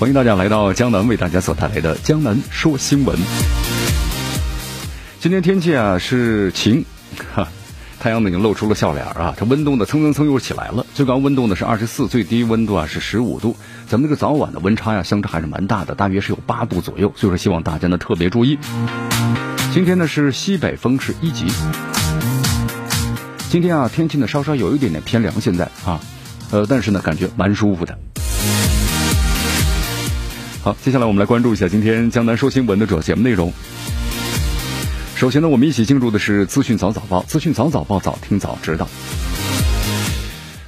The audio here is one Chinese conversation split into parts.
欢迎大家来到江南为大家所带来的《江南说新闻》。今天天气啊是晴，哈，太阳呢已经露出了笑脸啊，这温度呢蹭蹭蹭又起来了。最高温度呢是二十四，最低温度啊是十五度。咱们这个早晚的温差呀相差还是蛮大的，大约是有八度左右，所以说希望大家呢特别注意。今天呢是西北风是一级。今天啊天气呢稍稍有一点点偏凉，现在啊，呃，但是呢感觉蛮舒服的。好，接下来我们来关注一下今天江南说新闻的主要节目内容。首先呢，我们一起进入的是资讯早早报，资讯早早报，早听早知道。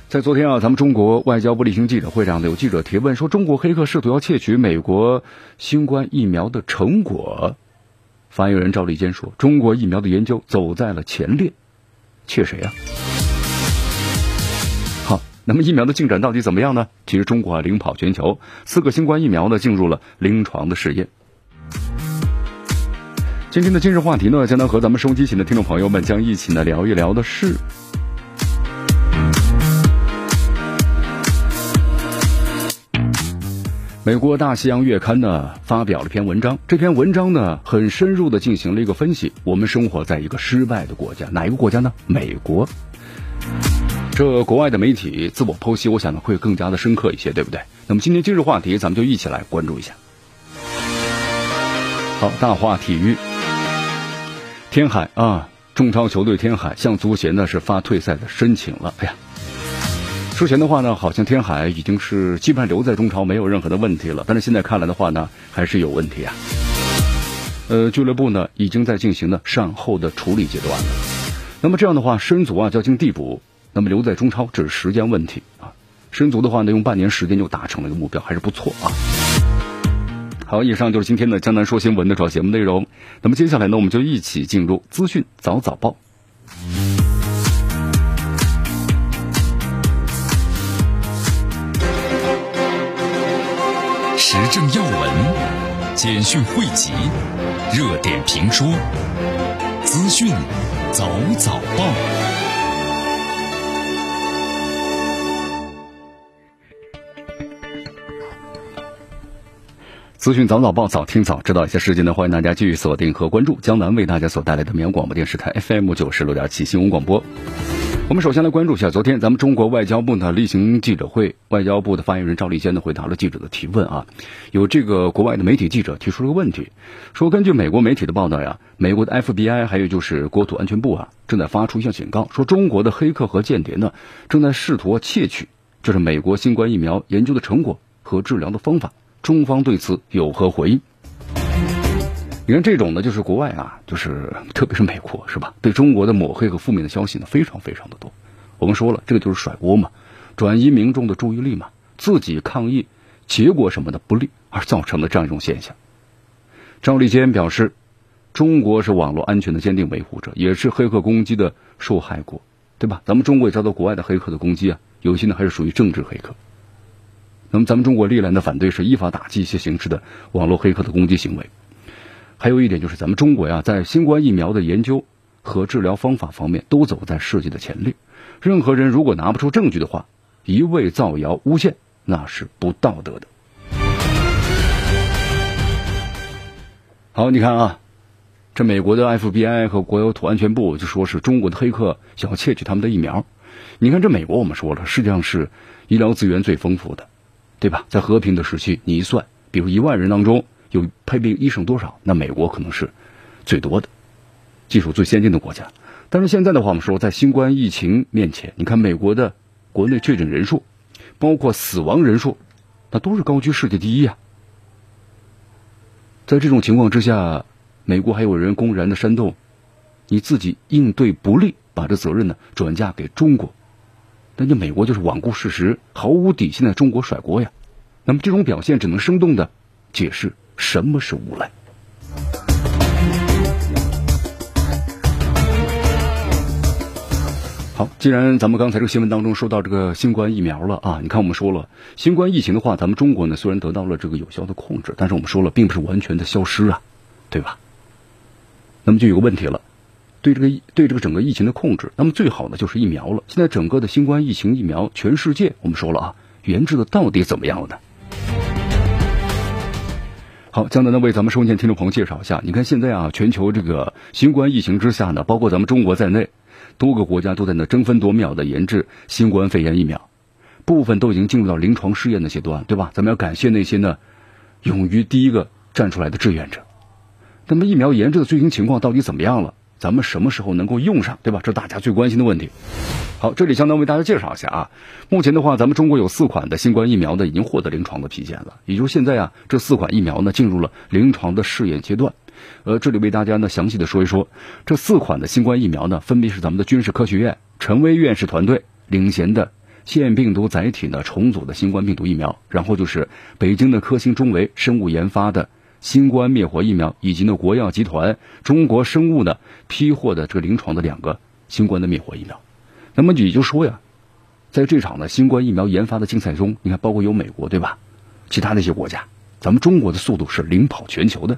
在昨天啊，咱们中国外交部例行记者会上呢，有记者提问说，中国黑客试图要窃取美国新冠疫苗的成果。发言人赵立坚说，中国疫苗的研究走在了前列，窃谁啊？那么疫苗的进展到底怎么样呢？其实中国啊领跑全球，四个新冠疫苗呢进入了临床的试验。今天的今日话题呢，将能和咱们收机前的听众朋友们将一起呢聊一聊的是，美国大西洋月刊呢发表了篇文章，这篇文章呢很深入的进行了一个分析。我们生活在一个失败的国家，哪一个国家呢？美国。这国外的媒体自我剖析，我想呢会更加的深刻一些，对不对？那么今天今日话题，咱们就一起来关注一下。好，大话体育，天海啊，中超球队天海向足协呢是发退赛的申请了。哎呀，之前的话呢，好像天海已经是基本上留在中超没有任何的问题了，但是现在看来的话呢，还是有问题啊。呃，俱乐部呢已经在进行呢善后的处理阶段了。那么这样的话，申足啊就要进递补。那么留在中超只是时间问题啊，申足的话呢，用半年时间就达成了一个目标，还是不错啊。好，以上就是今天的江南说新闻的主要节目内容。那么接下来呢，我们就一起进入资讯早早报，时政要闻、简讯汇集、热点评说、资讯早早报。资讯早早报，早听早知道一些事情呢。欢迎大家继续锁定和关注江南为大家所带来的绵阳广播电视台 FM 九十六点七新闻广播。我们首先来关注一下昨天咱们中国外交部呢例行记者会，外交部的发言人赵立坚呢回答了记者的提问啊。有这个国外的媒体记者提出了个问题，说根据美国媒体的报道呀，美国的 FBI 还有就是国土安全部啊正在发出一项警告，说中国的黑客和间谍呢正在试图窃取就是美国新冠疫苗研究的成果和治疗的方法。中方对此有何回应？你看这种呢，就是国外啊，就是特别是美国，是吧？对中国的抹黑和负面的消息呢，非常非常的多。我们说了，这个就是甩锅嘛，转移民众的注意力嘛，自己抗议结果什么的不利而造成的这样一种现象。赵立坚表示，中国是网络安全的坚定维护者，也是黑客攻击的受害国，对吧？咱们中国也遭到国外的黑客的攻击啊，有些呢还是属于政治黑客。那么，咱们中国历来的反对是依法打击一些形式的网络黑客的攻击行为。还有一点就是，咱们中国呀，在新冠疫苗的研究和治疗方法方面都走在世界的前列。任何人如果拿不出证据的话，一味造谣诬陷，那是不道德的。好，你看啊，这美国的 FBI 和国有土安全部就说是中国的黑客想要窃取他们的疫苗。你看，这美国我们说了，实际上是医疗资源最丰富的。对吧？在和平的时期，你一算，比如一万人当中有配备医生多少？那美国可能是最多的，技术最先进的国家。但是现在的话，我们说在新冠疫情面前，你看美国的国内确诊人数，包括死亡人数，那都是高居世界第一啊。在这种情况之下，美国还有人公然的煽动，你自己应对不利，把这责任呢转嫁给中国。那你美国就是罔顾事实、毫无底线的中国甩锅呀！那么这种表现只能生动的解释什么是无赖。好，既然咱们刚才这个新闻当中说到这个新冠疫苗了啊，你看我们说了，新冠疫情的话，咱们中国呢虽然得到了这个有效的控制，但是我们说了，并不是完全的消失啊，对吧？那么就有个问题了，对这个对这个整个疫情的控制，那么最好呢就是疫苗了。现在整个的新冠疫情疫苗，全世界我们说了啊，研制的到底怎么样了呢？好，江南呢为咱们收听听众朋友介绍一下，你看现在啊，全球这个新冠疫情之下呢，包括咱们中国在内，多个国家都在那争分夺秒的研制新冠肺炎疫苗，部分都已经进入到临床试验的阶段，对吧？咱们要感谢那些呢，勇于第一个站出来的志愿者。那么疫苗研制的最新情况到底怎么样了？咱们什么时候能够用上，对吧？这是大家最关心的问题。好，这里相当为大家介绍一下啊。目前的话，咱们中国有四款的新冠疫苗呢，已经获得临床的批件了。也就是现在啊，这四款疫苗呢，进入了临床的试验阶段。呃，这里为大家呢详细的说一说，这四款的新冠疫苗呢，分别是咱们的军事科学院陈薇院士团队领衔的腺病毒载体呢重组的新冠病毒疫苗，然后就是北京的科兴中维生物研发的新冠灭活疫苗，以及呢国药集团中国生物呢批获的这个临床的两个新冠的灭活疫苗。那么也就说呀，在这场的新冠疫苗研发的竞赛中，你看，包括有美国对吧？其他那些国家，咱们中国的速度是领跑全球的。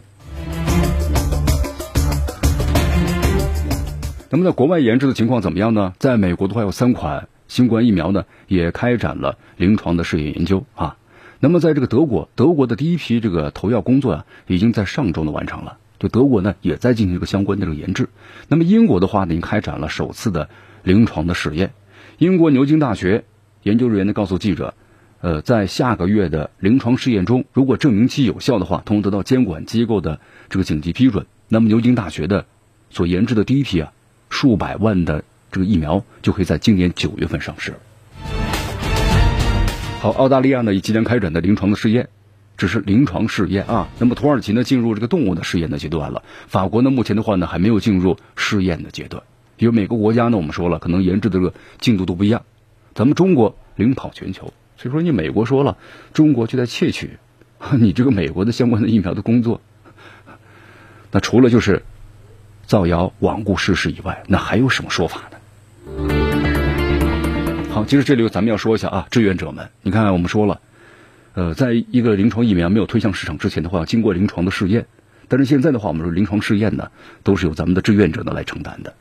那么在国外研制的情况怎么样呢？在美国的话，有三款新冠疫苗呢，也开展了临床的试验研究啊。那么在这个德国，德国的第一批这个投药工作啊，已经在上周呢完成了。就德国呢，也在进行这个相关的这个研制。那么英国的话呢，已经开展了首次的。临床的试验，英国牛津大学研究人员呢告诉记者，呃，在下个月的临床试验中，如果证明其有效的话，同时得到监管机构的这个紧急批准，那么牛津大学的所研制的第一批啊，数百万的这个疫苗就可以在今年九月份上市。好，澳大利亚呢已即将开展的临床的试验，只是临床试验啊。那么土耳其呢进入这个动物的试验的阶段了，法国呢目前的话呢还没有进入试验的阶段。因为每个国家呢，我们说了，可能研制的这个进度都不一样。咱们中国领跑全球，所以说你美国说了，中国就在窃取 你这个美国的相关的疫苗的工作。那除了就是造谣罔顾事实以外，那还有什么说法呢？好，其实这里咱们要说一下啊，志愿者们，你看我们说了，呃，在一个临床疫苗没有推向市场之前的话，经过临床的试验，但是现在的话，我们说临床试验呢，都是由咱们的志愿者呢来承担的。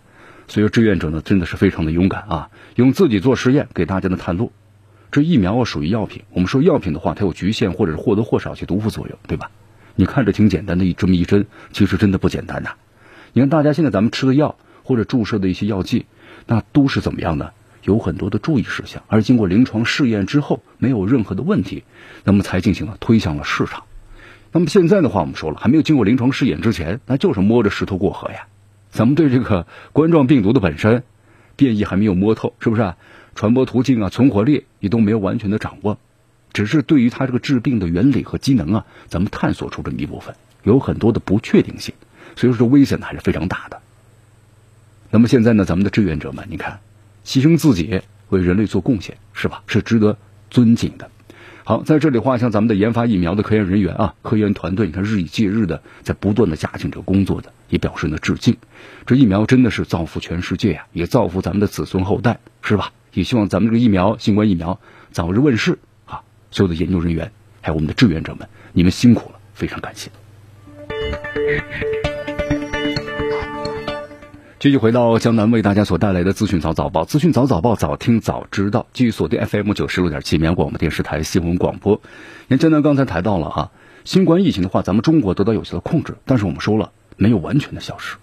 所以说，志愿者呢真的是非常的勇敢啊，用自己做实验给大家的探路。这疫苗属于药品，我们说药品的话，它有局限或者是或多或少些毒副作用，对吧？你看着挺简单的一这么一针，其实真的不简单呐。你看大家现在咱们吃的药或者注射的一些药剂，那都是怎么样呢？有很多的注意事项，而经过临床试验之后没有任何的问题，那么才进行了推向了市场。那么现在的话，我们说了，还没有经过临床试验之前，那就是摸着石头过河呀。咱们对这个冠状病毒的本身变异还没有摸透，是不是？啊传播途径啊，存活率也都没有完全的掌握，只是对于它这个治病的原理和机能啊，咱们探索出这么一部分，有很多的不确定性，所以说这危险还是非常大的。那么现在呢，咱们的志愿者们，你看，牺牲自己为人类做贡献，是吧？是值得尊敬的。好，在这里话，像咱们的研发疫苗的科研人员啊，科研团队，你看日以继日的在不断的加紧这个工作的，也表示呢致敬。这疫苗真的是造福全世界呀，也造福咱们的子孙后代，是吧？也希望咱们这个疫苗，新冠疫苗早日问世啊！所有的研究人员，还有我们的志愿者们，你们辛苦了，非常感谢。继续回到江南为大家所带来的资讯早早报，资讯早早报，早听早知道。继续锁定 FM 九十六点七绵阳广播电视台新闻广播。您江南刚才谈到了哈，新冠疫情的话，咱们中国得到有效的控制，但是我们说了，没有完全的消失。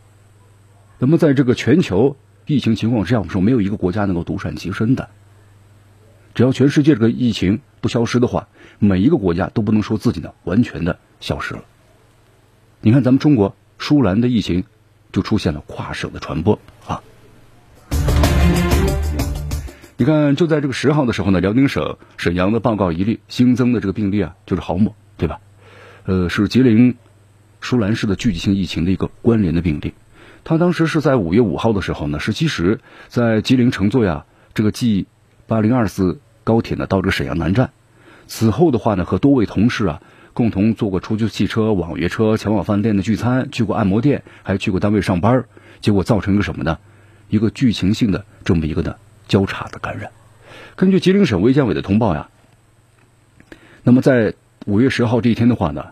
那么在这个全球疫情情况之下，我们说没有一个国家能够独善其身的。只要全世界这个疫情不消失的话，每一个国家都不能说自己呢完全的消失了。你看咱们中国舒兰的疫情。就出现了跨省的传播啊！你看，就在这个十号的时候呢，辽宁省沈阳的报告一例新增的这个病例啊，就是郝某，对吧？呃，是吉林舒兰市的聚集性疫情的一个关联的病例。他当时是在五月五号的时候呢，十七时在吉林乘坐呀这个 G 八零二四高铁呢到这个沈阳南站，此后的话呢，和多位同事啊，共同坐过出租汽车、网约车前往饭店的聚餐，去过按摩店，还去过单位上班，结果造成一个什么呢？一个剧情性的这么一个呢交叉的感染。根据吉林省卫健委的通报呀，那么在五月十号这一天的话呢，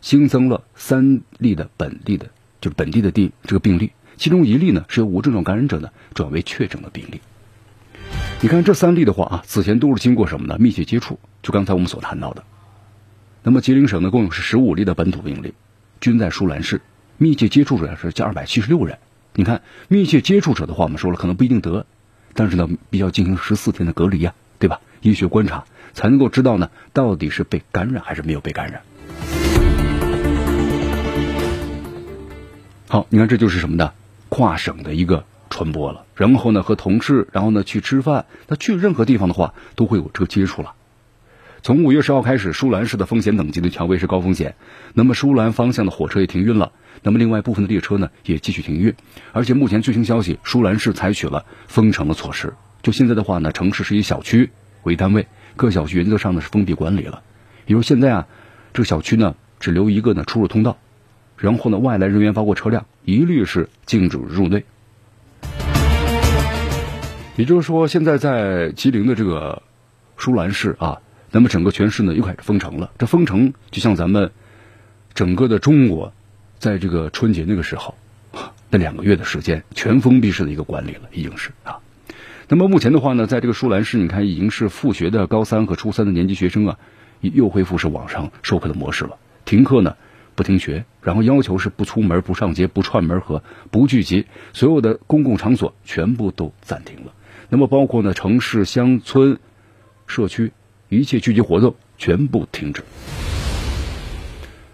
新增了三例的本地的，就是本地的地这个病例，其中一例呢是由无症状感染者呢转为确诊的病例。你看这三例的话啊，此前都是经过什么呢？密切接触，就刚才我们所谈到的。那么吉林省呢，共有是十五例的本土病例，均在舒兰市，密切接触者是加二百七十六人。你看密切接触者的话，我们说了可能不一定得，但是呢，必须要进行十四天的隔离呀，对吧？医学观察才能够知道呢，到底是被感染还是没有被感染。好，你看这就是什么呢？跨省的一个。传播了，然后呢，和同事，然后呢去吃饭，他去任何地方的话，都会有这个接触了。从五月十号开始，舒兰市的风险等级的调为是高风险，那么舒兰方向的火车也停运了，那么另外部分的列车呢也继续停运，而且目前最新消息，舒兰市采取了封城的措施。就现在的话呢，城市是以小区为单位，各小区原则上呢是封闭管理了。比如现在啊，这个小区呢只留一个呢出入通道，然后呢外来人员包括车辆一律是禁止入内。也就是说，现在在吉林的这个舒兰市啊，那么整个全市呢又开始封城了。这封城就像咱们整个的中国，在这个春节那个时候，那两个月的时间全封闭式的一个管理了，已经是啊。那么目前的话呢，在这个舒兰市，你看已经是复学的高三和初三的年级学生啊，又恢复是网上授课的模式了。停课呢不停学，然后要求是不出门、不上街、不串门和不聚集，所有的公共场所全部都暂停了。那么包括呢，城市、乡村、社区一切聚集活动全部停止。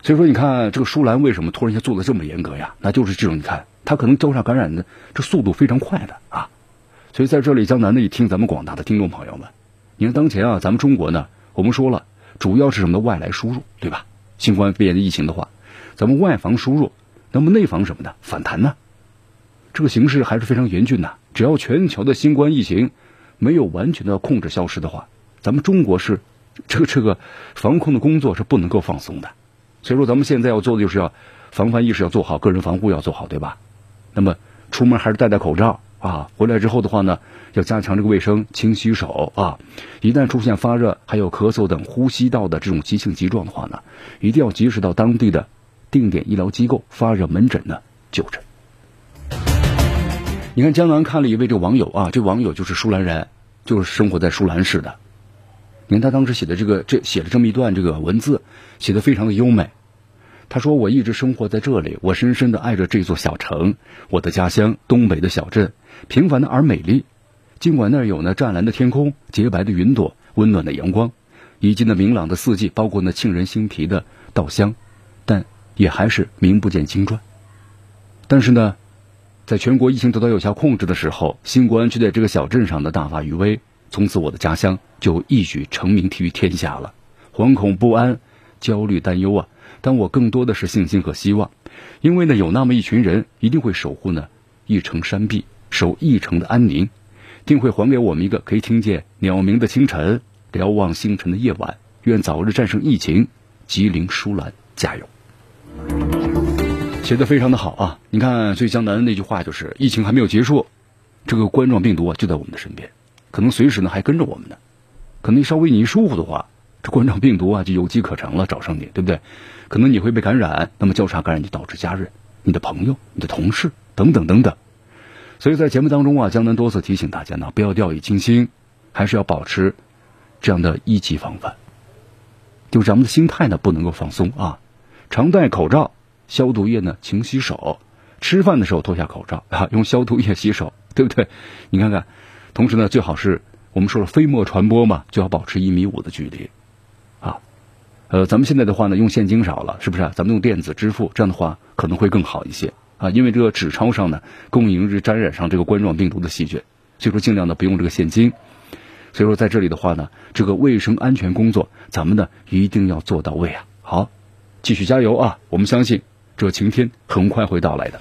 所以说，你看这个舒兰为什么突然间做的这么严格呀？那就是这种，你看它可能交叉感染的这速度非常快的啊。所以在这里，江南呢一听咱们广大的听众朋友们，你看当前啊，咱们中国呢，我们说了，主要是什么外来输入，对吧？新冠肺炎的疫情的话，咱们外防输入，那么内防什么呢？反弹呢？这个形势还是非常严峻的。只要全球的新冠疫情没有完全的控制消失的话，咱们中国是这个这个防控的工作是不能够放松的。所以说，咱们现在要做的就是要防范意识要做好，个人防护要做好，对吧？那么出门还是戴戴口罩啊。回来之后的话呢，要加强这个卫生，勤洗手啊。一旦出现发热、还有咳嗽等呼吸道的这种急性急状的话呢，一定要及时到当地的定点医疗机构发热门诊呢就诊。你看，江南看了一位这个网友啊，这网友就是舒兰人，就是生活在舒兰市的。你看他当时写的这个，这写了这么一段这个文字，写的非常的优美。他说：“我一直生活在这里，我深深的爱着这座小城，我的家乡东北的小镇，平凡的而美丽。尽管那儿有那湛蓝的天空、洁白的云朵、温暖的阳光，以及那明朗的四季，包括那沁人心脾的稻香，但也还是名不见经传。但是呢。”在全国疫情得到有效控制的时候，新冠却在这个小镇上的大发余威。从此，我的家乡就一举成名于天下了。惶恐不安、焦虑担忧啊！但我更多的是信心和希望，因为呢，有那么一群人一定会守护呢一城山壁，守一城的安宁，定会还给我们一个可以听见鸟鸣的清晨，瞭望星辰的夜晚。愿早日战胜疫情，吉林舒兰加油！写的非常的好啊！你看最江南的那句话就是疫情还没有结束，这个冠状病毒啊就在我们的身边，可能随时呢还跟着我们呢。可能稍微你一疏忽的话，这冠状病毒啊就有机可乘了，找上你，对不对？可能你会被感染，那么交叉感染就导致家人、你的朋友、你的同事等等等等。所以在节目当中啊，江南多次提醒大家呢，不要掉以轻心，还是要保持这样的一级防范，就咱们的心态呢不能够放松啊，常戴口罩。消毒液呢，勤洗手。吃饭的时候脱下口罩啊，用消毒液洗手，对不对？你看看，同时呢，最好是我们说了飞沫传播嘛，就要保持一米五的距离啊。呃，咱们现在的话呢，用现金少了，是不是？咱们用电子支付，这样的话可能会更好一些啊。因为这个纸钞上呢，供应日沾染上这个冠状病毒的细菌，所以说尽量的不用这个现金。所以说在这里的话呢，这个卫生安全工作，咱们呢一定要做到位啊。好。继续加油啊！我们相信这晴天很快会到来的。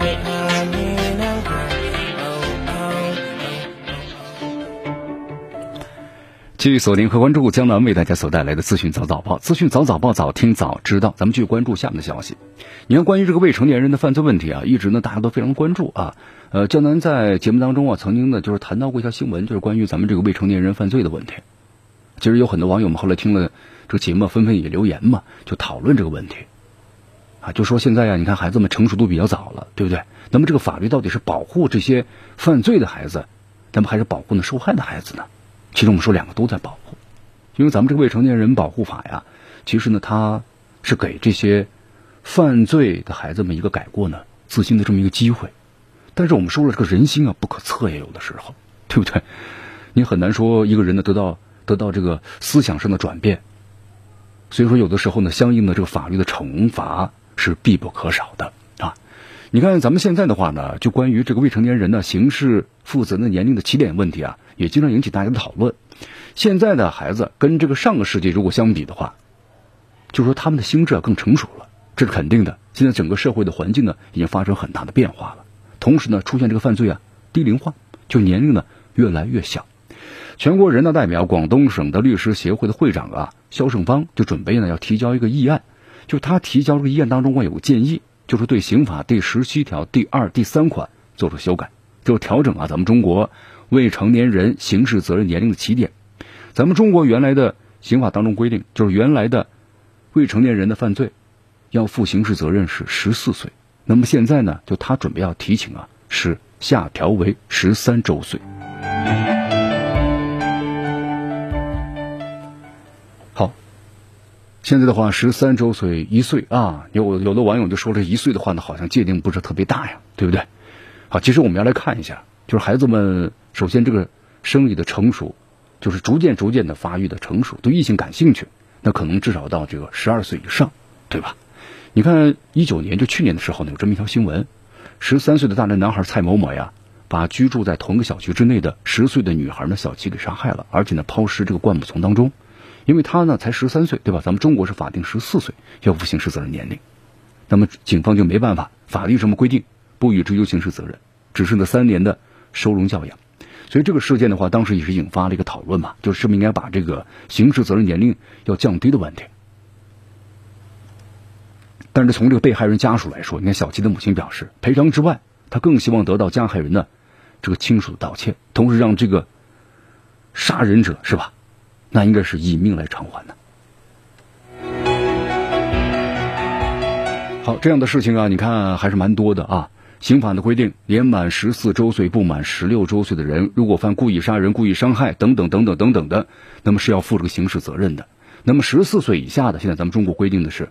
继续锁定和关注江南为大家所带来的资讯早早报，资讯早早报早听早知道。咱们继续关注下面的消息。你看，关于这个未成年人的犯罪问题啊，一直呢大家都非常关注啊。呃，江南在节目当中啊，曾经呢就是谈到过一条新闻，就是关于咱们这个未成年人犯罪的问题。其实有很多网友们后来听了这个节目，纷纷也留言嘛，就讨论这个问题啊，就说现在呀，你看孩子们成熟度比较早了，对不对？那么这个法律到底是保护这些犯罪的孩子，那么还是保护呢受害的孩子呢？其实我们说两个都在保护，因为咱们这个未成年人保护法呀，其实呢，它是给这些犯罪的孩子们一个改过呢自新的这么一个机会。但是我们说了，这个人心啊不可测也有的时候，对不对？你很难说一个人呢得到得到这个思想上的转变。所以说，有的时候呢，相应的这个法律的惩罚是必不可少的。你看咱们现在的话呢，就关于这个未成年人呢刑事负责的年龄的起点问题啊。也经常引起大家的讨论。现在的孩子跟这个上个世纪如果相比的话，就说他们的心智啊更成熟了，这是肯定的。现在整个社会的环境呢已经发生很大的变化了，同时呢出现这个犯罪啊低龄化，就年龄呢越来越小。全国人大代表、广东省的律师协会的会长啊肖胜芳就准备呢要提交一个议案，就他提交这个议案当中啊有个建议，就是对刑法第十七条第二、第三款做出修改，就调整啊咱们中国。未成年人刑事责任年龄的起点，咱们中国原来的刑法当中规定，就是原来的未成年人的犯罪要负刑事责任是十四岁，那么现在呢，就他准备要提请啊，是下调为十三周岁。现在的话，十三周岁一岁啊，有有的网友就说这一岁的话呢，好像界定不是特别大呀，对不对？好，其实我们要来看一下，就是孩子们。首先，这个生理的成熟，就是逐渐逐渐的发育的成熟，对异性感兴趣，那可能至少到这个十二岁以上，对吧？你看一九年就去年的时候呢，有这么一条新闻：十三岁的大连男孩蔡某某呀，把居住在同个小区之内的十岁的女孩呢小琪给杀害了，而且呢抛尸这个灌木丛当中，因为他呢才十三岁，对吧？咱们中国是法定十四岁要负刑事责任年龄，那么警方就没办法，法律这么规定，不予追究刑事责任，只是呢三年的收容教养。所以这个事件的话，当时也是引发了一个讨论嘛，就是不是应该把这个刑事责任年龄要降低的问题。但是从这个被害人家属来说，你看小七的母亲表示，赔偿之外，他更希望得到加害人的这个亲属的道歉，同时让这个杀人者是吧，那应该是以命来偿还的。好，这样的事情啊，你看还是蛮多的啊。刑法的规定，年满十四周岁不满十六周岁的人，如果犯故意杀人、故意伤害等等等等等等的，那么是要负这个刑事责任的。那么十四岁以下的，现在咱们中国规定的是，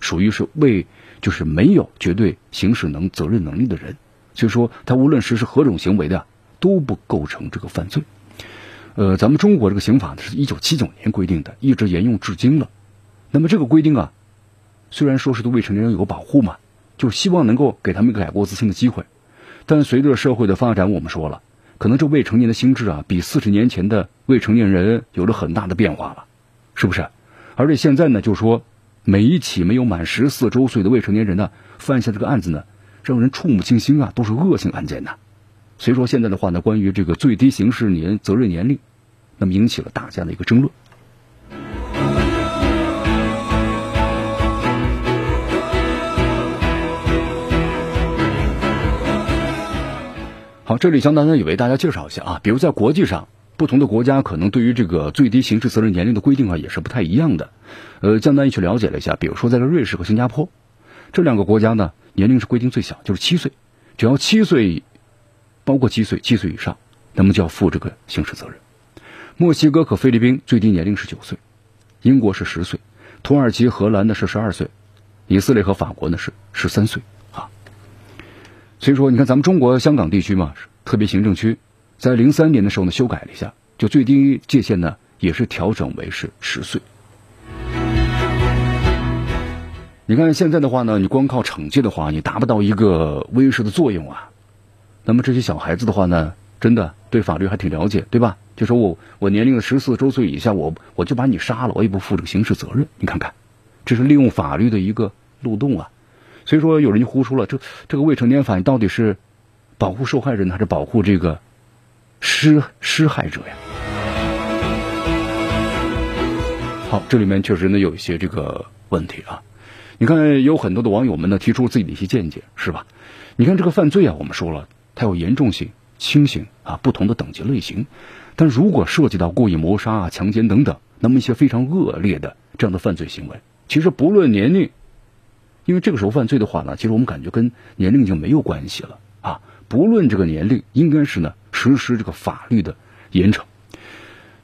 属于是未就是没有绝对刑事能责任能力的人，所以说他无论实施何种行为的，都不构成这个犯罪。呃，咱们中国这个刑法呢是一九七九年规定的，一直沿用至今了。那么这个规定啊，虽然说是对未成年人有个保护嘛。就希望能够给他们一个改过自新的机会，但随着社会的发展，我们说了，可能这未成年的心智啊，比四十年前的未成年人有了很大的变化了，是不是？而且现在呢，就是说每一起没有满十四周岁的未成年人呢，犯下这个案子呢，让人触目惊心啊，都是恶性案件呐。所以说现在的话呢，关于这个最低刑事年责任年龄，那么引起了大家的一个争论。好，这里江南呢也为大家介绍一下啊，比如在国际上，不同的国家可能对于这个最低刑事责任年龄的规定啊也是不太一样的。呃，江南也去了解了一下，比如说在这瑞士和新加坡这两个国家呢，年龄是规定最小，就是七岁，只要七岁，包括七岁，七岁以上，那么就要负这个刑事责任。墨西哥和菲律宾最低年龄是九岁，英国是十岁，土耳其、荷兰呢是十二岁，以色列和法国呢是十三岁啊。所以说，你看咱们中国香港地区嘛，特别行政区，在零三年的时候呢，修改了一下，就最低界限呢，也是调整为是十岁。你看现在的话呢，你光靠惩戒的话，你达不到一个威慑的作用啊。那么这些小孩子的话呢，真的对法律还挺了解，对吧？就说我我年龄十四周岁以下，我我就把你杀了，我也不负这个刑事责任。你看看，这是利用法律的一个漏洞啊。所以说有人就呼出了，这这个未成年法到底是保护受害人还是保护这个施施害者呀？好，这里面确实呢有一些这个问题啊。你看，有很多的网友们呢提出自己的一些见解，是吧？你看这个犯罪啊，我们说了，它有严重性、轻刑啊，不同的等级类型。但如果涉及到故意谋杀啊、强奸等等，那么一些非常恶劣的这样的犯罪行为，其实不论年龄，因为这个时候犯罪的话呢，其实我们感觉跟年龄已经没有关系了啊。不论这个年龄，应该是呢实施这个法律的严惩。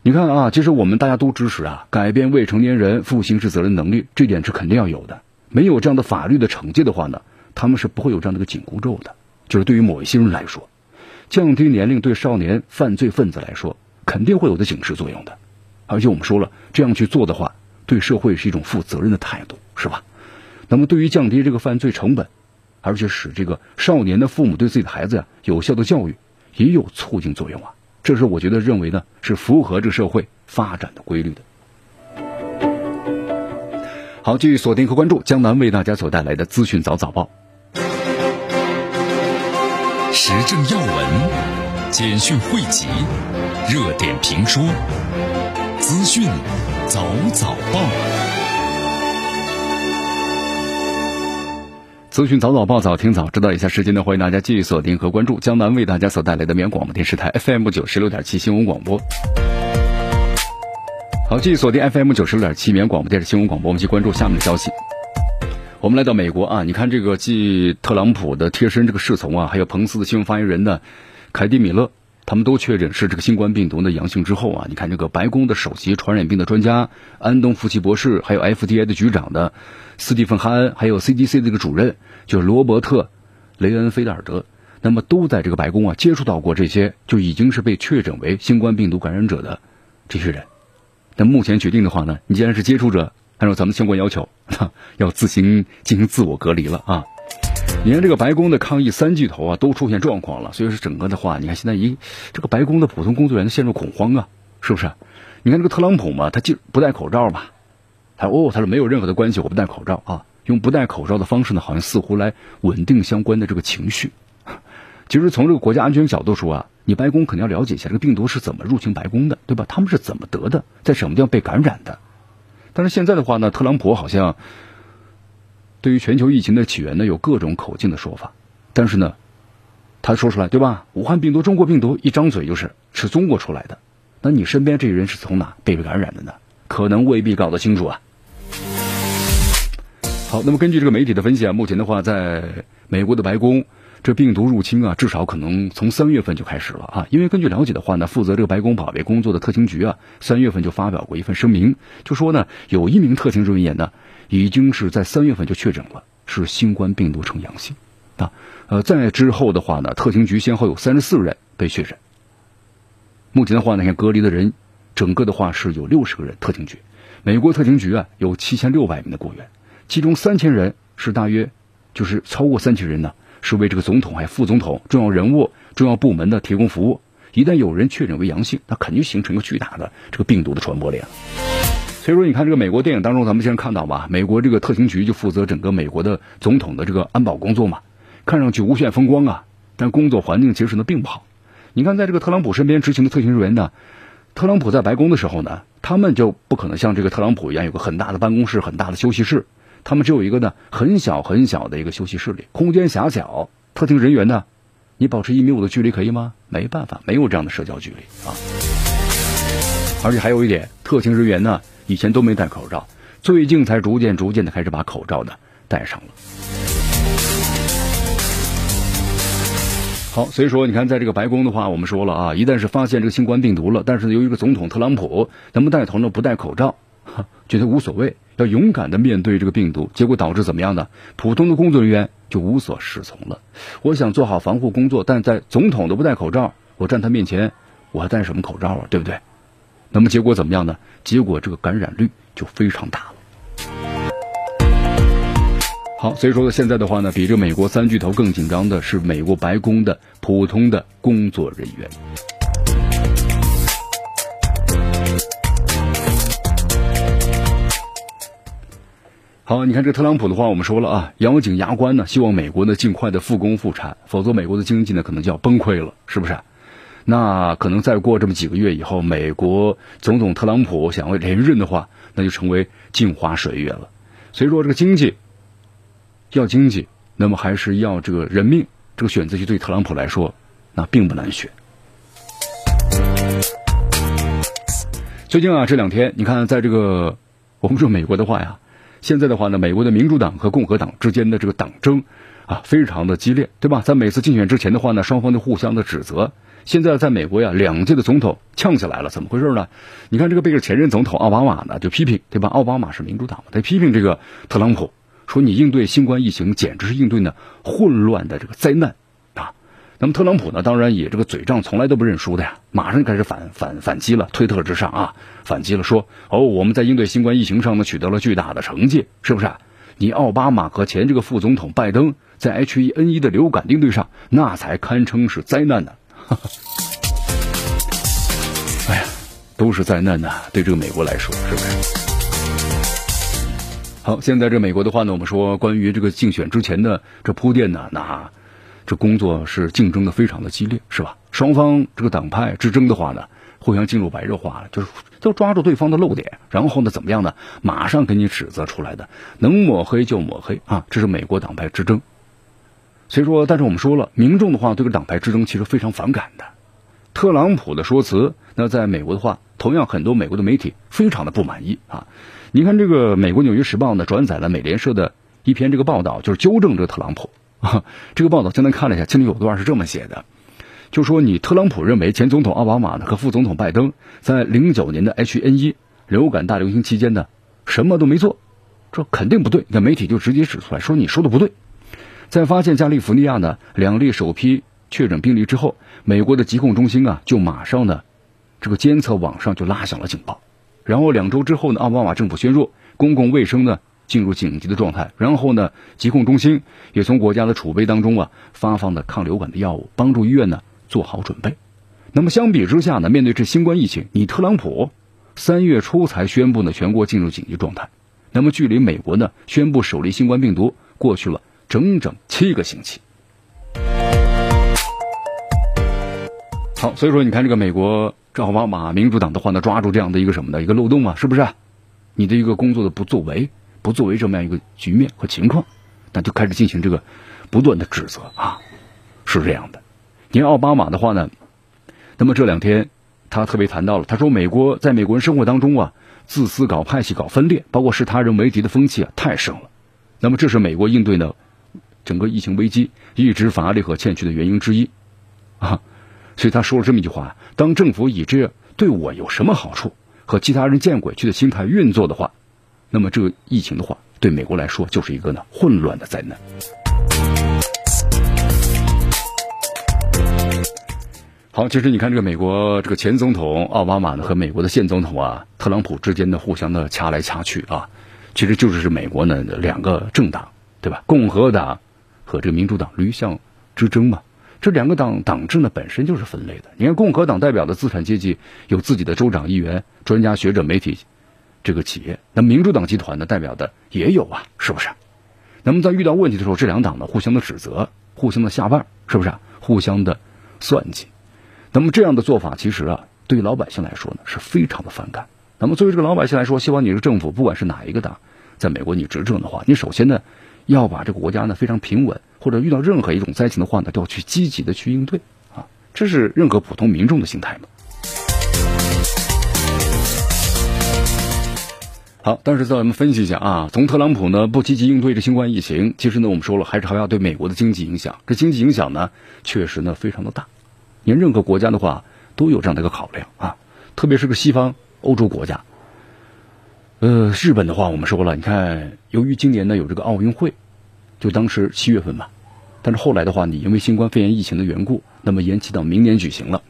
你看啊，其实我们大家都支持啊，改变未成年人负刑事责任能力，这点是肯定要有的。没有这样的法律的惩戒的话呢，他们是不会有这样的一个紧箍咒的。就是对于某一些人来说，降低年龄对少年犯罪分子来说，肯定会有的警示作用的。而且我们说了，这样去做的话，对社会是一种负责任的态度，是吧？那么对于降低这个犯罪成本，而且使这个少年的父母对自己的孩子呀有效的教育，也有促进作用啊。这是我觉得认为呢，是符合这社会发展的规律的。好，继续锁定和关注江南为大家所带来的资讯早早报，时政要闻、简讯汇集、热点评说、资讯早早报。资讯早早报早听早知道一下时间呢，欢迎大家继续锁定和关注江南为大家所带来的绵阳广播电视台 FM 九十六点七新闻广播。好，继续锁定 FM 九十六点七绵阳广播电视新闻广播，我们去关注下面的消息。我们来到美国啊，你看这个继特朗普的贴身这个侍从啊，还有彭斯的新闻发言人呢，凯蒂米勒，他们都确诊是这个新冠病毒的阳性之后啊，你看这个白宫的首席传染病的专家安东福奇博士，还有 FDA 的局长的。斯蒂芬·哈恩，还有 CDC 的这个主任，就是罗伯特·雷恩菲德尔德，那么都在这个白宫啊接触到过这些就已经是被确诊为新冠病毒感染者的这些人。但目前决定的话呢，你既然是接触者，按照咱们相关要求，要自行进行自我隔离了啊。你看这个白宫的抗疫三巨头啊都出现状况了，所以说整个的话，你看现在一这个白宫的普通工作人员陷入恐慌啊，是不是？你看这个特朗普嘛，他就不戴口罩嘛。他哦，他说没有任何的关系，我不戴口罩啊，用不戴口罩的方式呢，好像似乎来稳定相关的这个情绪。其实从这个国家安全角度说啊，你白宫肯定要了解一下这个病毒是怎么入侵白宫的，对吧？他们是怎么得的，在什么地方被感染的？但是现在的话呢，特朗普好像对于全球疫情的起源呢，有各种口径的说法。但是呢，他说出来对吧？武汉病毒、中国病毒，一张嘴就是是中国出来的。那你身边这些人是从哪被感染的呢？可能未必搞得清楚啊。好，那么根据这个媒体的分析啊，目前的话，在美国的白宫，这病毒入侵啊，至少可能从三月份就开始了啊。因为根据了解的话呢，负责这个白宫保卫工作的特勤局啊，三月份就发表过一份声明，就说呢，有一名特勤人员呢，已经是在三月份就确诊了是新冠病毒呈阳性啊。呃，在之后的话呢，特勤局先后有三十四人被确诊。目前的话呢，看隔离的人。整个的话是有六十个人，特勤局，美国特勤局啊有七千六百名的雇员，其中三千人是大约，就是超过三千人呢，是为这个总统还有副总统重要人物、重要部门的提供服务。一旦有人确诊为阳性，那肯定形成一个巨大的这个病毒的传播链。所以说，你看这个美国电影当中，咱们现在看到吧，美国这个特勤局就负责整个美国的总统的这个安保工作嘛，看上去无限风光啊，但工作环境其实呢并不好。你看，在这个特朗普身边执行的特勤人员呢。特朗普在白宫的时候呢，他们就不可能像这个特朗普一样有个很大的办公室、很大的休息室，他们只有一个呢很小很小的一个休息室里，空间狭小。特勤人员呢，你保持一米五的距离可以吗？没办法，没有这样的社交距离啊。而且还有一点，特勤人员呢以前都没戴口罩，最近才逐渐逐渐的开始把口罩呢戴上了。好，所以说你看，在这个白宫的话，我们说了啊，一旦是发现这个新冠病毒了，但是由于一个总统特朗普，他们带头呢不戴口罩，觉得无所谓，要勇敢的面对这个病毒，结果导致怎么样呢？普通的工作人员就无所适从了。我想做好防护工作，但在总统都不戴口罩，我站他面前，我还戴什么口罩啊？对不对？那么结果怎么样呢？结果这个感染率就非常大了。好，所以说现在的话呢，比这美国三巨头更紧张的是美国白宫的普通的工作人员。好，你看这特朗普的话，我们说了啊，咬紧牙关呢，希望美国呢尽快的复工复产，否则美国的经济呢可能就要崩溃了，是不是？那可能再过这么几个月以后，美国总统特朗普想要连任的话，那就成为镜花水月了。所以说，这个经济要经济，那么还是要这个人命，这个选择题对特朗普来说，那并不难选。最近啊，这两天你看，在这个我们说美国的话呀。现在的话呢，美国的民主党和共和党之间的这个党争啊，非常的激烈，对吧？在每次竞选之前的话呢，双方就互相的指责。现在在美国呀，两届的总统呛起来了，怎么回事呢？你看这个贝克前任总统奥巴马呢，就批评，对吧？奥巴马是民主党，他批评这个特朗普，说你应对新冠疫情简直是应对呢混乱的这个灾难。那么特朗普呢，当然也这个嘴仗从来都不认输的呀，马上就开始反反反击了，推特之上啊，反击了，说哦，我们在应对新冠疫情上呢取得了巨大的成绩，是不是？啊你奥巴马和前这个副总统拜登在 H1N1 的流感应对上，那才堪称是灾难呢。哎呀，都是灾难呐，对这个美国来说，是不是？好，现在这美国的话呢，我们说关于这个竞选之前的这铺垫呢，那。这工作是竞争的非常的激烈，是吧？双方这个党派之争的话呢，互相进入白热化了，就是都抓住对方的漏点，然后呢怎么样呢？马上给你指责出来的，能抹黑就抹黑啊！这是美国党派之争。所以说，但是我们说了，民众的话对这个党派之争其实非常反感的。特朗普的说辞，那在美国的话，同样很多美国的媒体非常的不满意啊。你看这个美国《纽约时报》呢，转载了美联社的一篇这个报道，就是纠正这个特朗普。这个报道今天看了一下，其中有段是这么写的，就说你特朗普认为前总统奥巴马呢和副总统拜登在零九年的 H1N1 流感大流行期间呢什么都没做，这肯定不对。那媒体就直接指出来说你说的不对。在发现加利福尼亚呢两例首批确诊病例之后，美国的疾控中心啊就马上呢这个监测网上就拉响了警报，然后两周之后呢奥巴马政府宣布公共卫生呢。进入紧急的状态，然后呢，疾控中心也从国家的储备当中啊发放的抗流感的药物，帮助医院呢做好准备。那么相比之下呢，面对这新冠疫情，你特朗普三月初才宣布呢全国进入紧急状态，那么距离美国呢宣布首例新冠病毒过去了整整七个星期。好，所以说你看这个美国奥巴马民主党的话呢，抓住这样的一个什么的一个漏洞啊，是不是？你的一个工作的不作为。不作为这么样一个局面和情况，那就开始进行这个不断的指责啊，是这样的。你看奥巴马的话呢，那么这两天他特别谈到了，他说美国在美国人生活当中啊，自私、搞派系、搞分裂，包括视他人为敌的风气啊太盛了。那么这是美国应对呢整个疫情危机一直乏力和欠缺的原因之一啊。所以他说了这么一句话：当政府以这对我有什么好处和其他人见鬼去的心态运作的话。那么这个疫情的话，对美国来说就是一个呢混乱的灾难。好，其实你看这个美国这个前总统奥巴马呢和美国的现总统啊特朗普之间的互相的掐来掐去啊，其实就是是美国呢两个政党对吧？共和党和这个民主党驴象之争嘛。这两个党党制呢本身就是分类的。你看共和党代表的资产阶级有自己的州长、议员、专家学者、媒体。这个企业，那民主党集团呢代表的也有啊，是不是？那么在遇到问题的时候，这两党呢互相的指责，互相的下绊，是不是？互相的算计。那么这样的做法，其实啊，对于老百姓来说呢是非常的反感。那么作为这个老百姓来说，希望你这个政府，不管是哪一个党，在美国你执政的话，你首先呢要把这个国家呢非常平稳，或者遇到任何一种灾情的话呢，都要去积极的去应对啊，这是任何普通民众的心态嘛。好，但是在我们分析一下啊，从特朗普呢不积极应对这新冠疫情，其实呢我们说了，还是还要对美国的经济影响。这经济影响呢，确实呢非常的大。你看任何国家的话都有这样的一个考量啊，特别是个西方欧洲国家。呃，日本的话我们说了，你看由于今年呢有这个奥运会，就当时七月份嘛，但是后来的话，你因为新冠肺炎疫情的缘故，那么延期到明年举行了。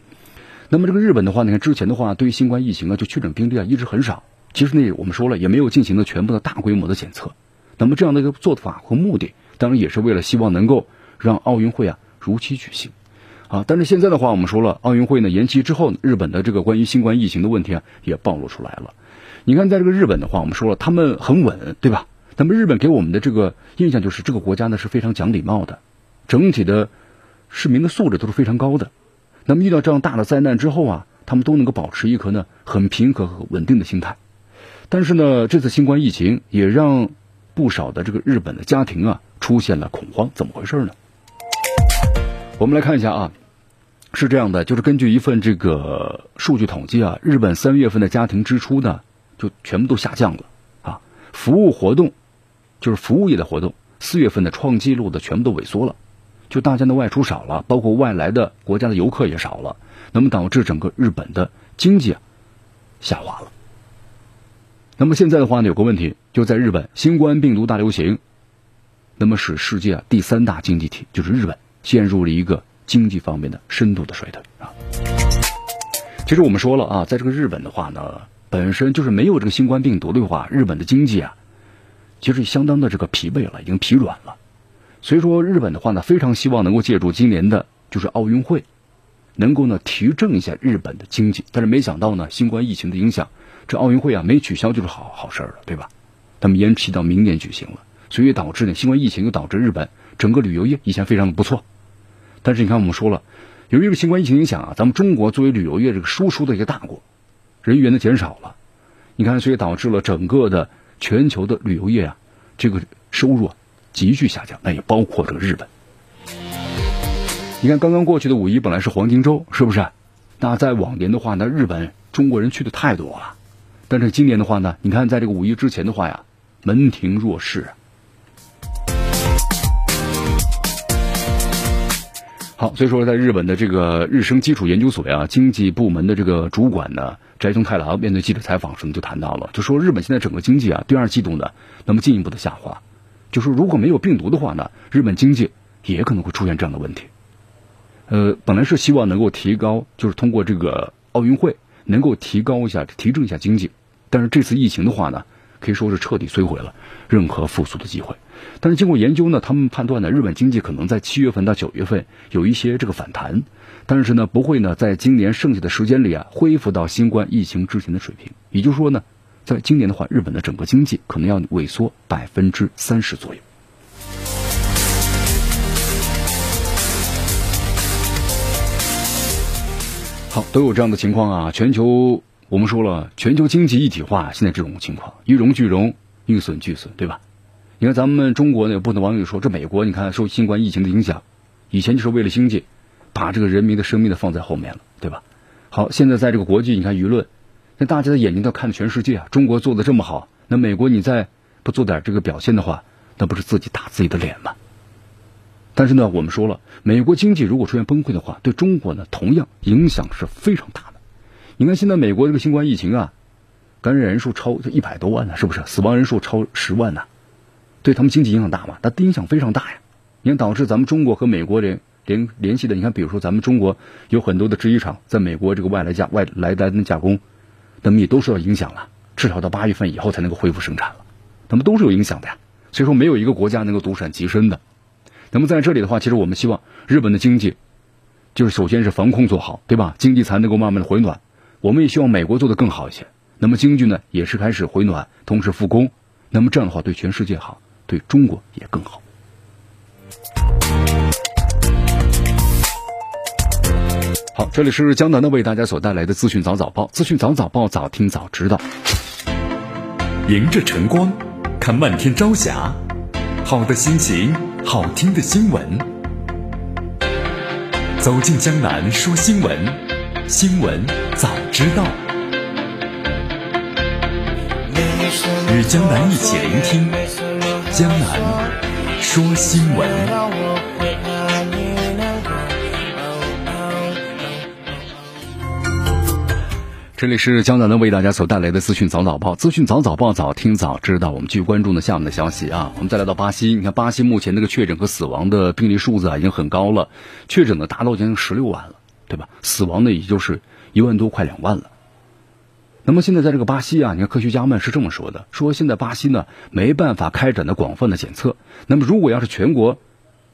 那么这个日本的话，你看之前的话，对于新冠疫情啊，就确诊病例啊一直很少。其实那我们说了，也没有进行的全部的大规模的检测，那么这样的一个做法和目的，当然也是为了希望能够让奥运会啊如期举行啊。但是现在的话，我们说了，奥运会呢延期之后，日本的这个关于新冠疫情的问题啊也暴露出来了。你看，在这个日本的话，我们说了，他们很稳，对吧？那么日本给我们的这个印象就是这个国家呢是非常讲礼貌的，整体的市民的素质都是非常高的。那么遇到这样大的灾难之后啊，他们都能够保持一颗呢很平和和稳定的心态。但是呢，这次新冠疫情也让不少的这个日本的家庭啊出现了恐慌，怎么回事呢？我们来看一下啊，是这样的，就是根据一份这个数据统计啊，日本三月份的家庭支出呢就全部都下降了啊，服务活动就是服务业的活动，四月份的创纪录的全部都萎缩了，就大家的外出少了，包括外来的国家的游客也少了，那么导致整个日本的经济啊下滑了。那么现在的话呢，有个问题，就在日本新冠病毒大流行，那么使世界第三大经济体就是日本陷入了一个经济方面的深度的衰退啊。其实我们说了啊，在这个日本的话呢，本身就是没有这个新冠病毒的话，日本的经济啊，其实相当的这个疲惫了，已经疲软了。所以说，日本的话呢，非常希望能够借助今年的就是奥运会，能够呢提振一下日本的经济。但是没想到呢，新冠疫情的影响。这奥运会啊没取消就是好好事了，对吧？他们延期到明年举行了，所以导致呢新冠疫情又导致日本整个旅游业以前非常的不错，但是你看我们说了，由于这个新冠疫情影响啊，咱们中国作为旅游业这个输出的一个大国，人员的减少了，你看所以导致了整个的全球的旅游业啊这个收入啊急剧下降，那也包括这个日本。你看刚刚过去的五一本来是黄金周，是不是？那在往年的话那，日本中国人去的太多了。但是今年的话呢，你看，在这个五一之前的话呀，门庭若市。好，所以说，在日本的这个日升基础研究所呀，经济部门的这个主管呢，斋藤太郎面对记者采访时呢，就谈到了，就说日本现在整个经济啊，第二季度呢，那么进一步的下滑，就说如果没有病毒的话呢，日本经济也可能会出现这样的问题。呃，本来是希望能够提高，就是通过这个奥运会。能够提高一下、提振一下经济，但是这次疫情的话呢，可以说是彻底摧毁了任何复苏的机会。但是经过研究呢，他们判断呢，日本经济可能在七月份到九月份有一些这个反弹，但是呢，不会呢，在今年剩下的时间里啊，恢复到新冠疫情之前的水平。也就是说呢，在今年的话，日本的整个经济可能要萎缩百分之三十左右。好，都有这样的情况啊！全球我们说了，全球经济一体化，现在这种情况，一荣俱荣，一损俱损，对吧？你看咱们中国呢，有部分网友说，这美国你看受新冠疫情的影响，以前就是为了经济，把这个人民的生命的放在后面了，对吧？好，现在在这个国际，你看舆论，那大家的眼睛都看着全世界啊，中国做的这么好，那美国你再不做点这个表现的话，那不是自己打自己的脸吗？但是呢，我们说了，美国经济如果出现崩溃的话，对中国呢同样影响是非常大的。你看现在美国这个新冠疫情啊，感染人数超一百多万呢，是不是？死亡人数超十万呢？对他们经济影响大吗？它影响非常大呀。你看导致咱们中国和美国联联联系的，你看比如说咱们中国有很多的制衣厂在美国这个外来加外来单的加工，那么也都受到影响了，至少到八月份以后才能够恢复生产了，那么都是有影响的呀。所以说没有一个国家能够独善其身的。那么在这里的话，其实我们希望日本的经济，就是首先是防控做好，对吧？经济才能够慢慢的回暖。我们也希望美国做的更好一些。那么经济呢，也是开始回暖，同时复工。那么这样的话，对全世界好，对中国也更好。好，这里是江南的为大家所带来的资讯早早报，资讯早早报，早听早知道。迎着晨光，看漫天朝霞，好的心情。好听的新闻，走进江南说新闻，新闻早知道，与江南一起聆听江南说新闻。这里是江南的为大家所带来的资讯早早报，资讯早早报，早听早知道。我们继续关注呢下面的消息啊，我们再来到巴西，你看巴西目前那个确诊和死亡的病例数字啊已经很高了，确诊的达到将近十六万了，对吧？死亡的也就是一万多，快两万了。那么现在在这个巴西啊，你看科学家们是这么说的：说现在巴西呢没办法开展的广泛的检测。那么如果要是全国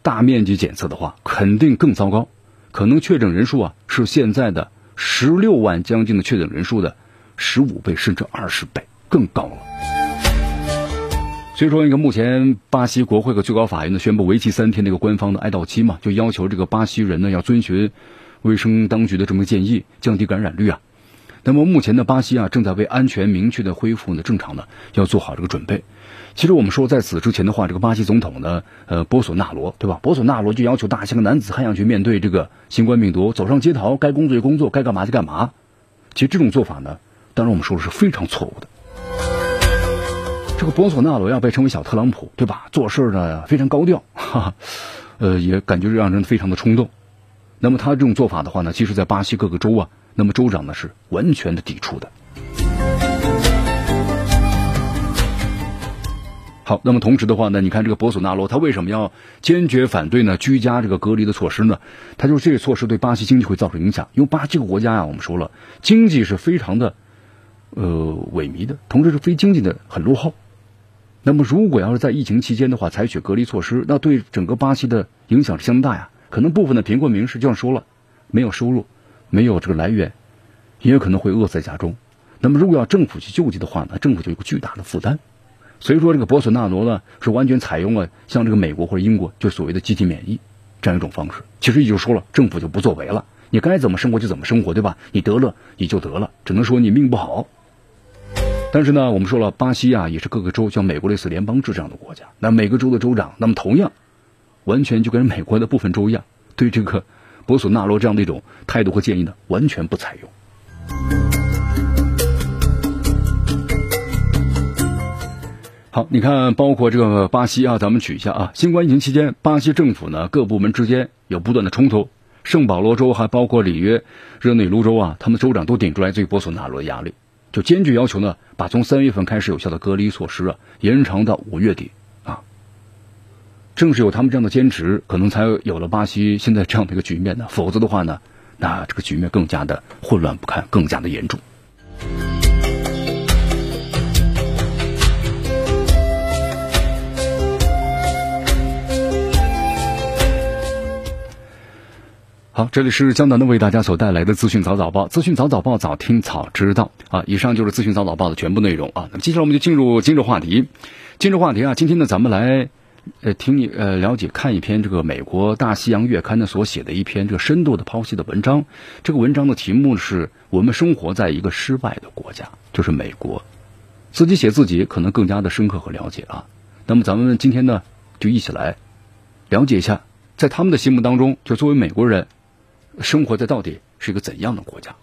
大面积检测的话，肯定更糟糕，可能确诊人数啊是现在的十六万将近的确诊人数的十五倍甚至二十倍更高了。所以说，一个目前巴西国会和最高法院呢宣布为期三天的一个官方的哀悼期嘛，就要求这个巴西人呢要遵循卫生当局的这么个建议，降低感染率啊。那么目前呢，巴西啊正在为安全明确的恢复呢正常呢要做好这个准备。其实我们说在此之前的话，这个巴西总统呢，呃，波索纳罗对吧？波索纳罗就要求大家像个男子汉要去面对这个新冠病毒，走上街头，该工作就工作，该干嘛就干嘛。其实这种做法呢，当然我们说的是非常错误的。这个博索纳罗要被称为小特朗普，对吧？做事呢非常高调，哈哈，呃，也感觉让人非常的冲动。那么他这种做法的话呢，其实，在巴西各个州啊，那么州长呢是完全的抵触的。好，那么同时的话呢，你看这个博索纳罗他为什么要坚决反对呢？居家这个隔离的措施呢？他就是这个措施对巴西经济会造成影响，因为巴西这个国家呀，我们说了，经济是非常的呃萎靡的，同时是非经济的很落后。那么，如果要是在疫情期间的话，采取隔离措施，那对整个巴西的影响是相当大呀。可能部分的贫困民士就像说了，没有收入，没有这个来源，也有可能会饿死在家中。那么，如果要政府去救济的话呢，政府就有个巨大的负担。所以说，这个博索纳罗呢，是完全采用了像这个美国或者英国就所谓的集体免疫这样一种方式。其实也就说了，政府就不作为了，你该怎么生活就怎么生活，对吧？你得了你就得了，只能说你命不好。但是呢，我们说了，巴西啊也是各个州像美国类似联邦制这样的国家，那每个州的州长，那么同样，完全就跟美国的部分州一样，对这个博索纳罗这样的一种态度和建议呢，完全不采用。好，你看，包括这个巴西啊，咱们举一下啊，新冠疫情期间，巴西政府呢各部门之间有不断的冲突，圣保罗州还包括里约热内卢州啊，他们州长都顶出来对博索纳罗的压力。就坚决要求呢，把从三月份开始有效的隔离措施啊，延长到五月底。正是有他们这样的坚持，可能才有了巴西现在这样的一个局面呢。否则的话呢，那这个局面更加的混乱不堪，更加的严重。好，这里是江南的为大家所带来的资讯早早报，资讯早早报，早听早知道啊。以上就是资讯早早报的全部内容啊。那么接下来我们就进入今日话题。今日话题啊，今天呢，咱们来呃听你呃了解看一篇这个美国大西洋月刊的所写的一篇这个深度的剖析的文章。这个文章的题目是我们生活在一个失败的国家，就是美国。自己写自己可能更加的深刻和了解啊。那么咱们今天呢，就一起来了解一下，在他们的心目当中，就作为美国人。生活在到底是一个怎样的国家？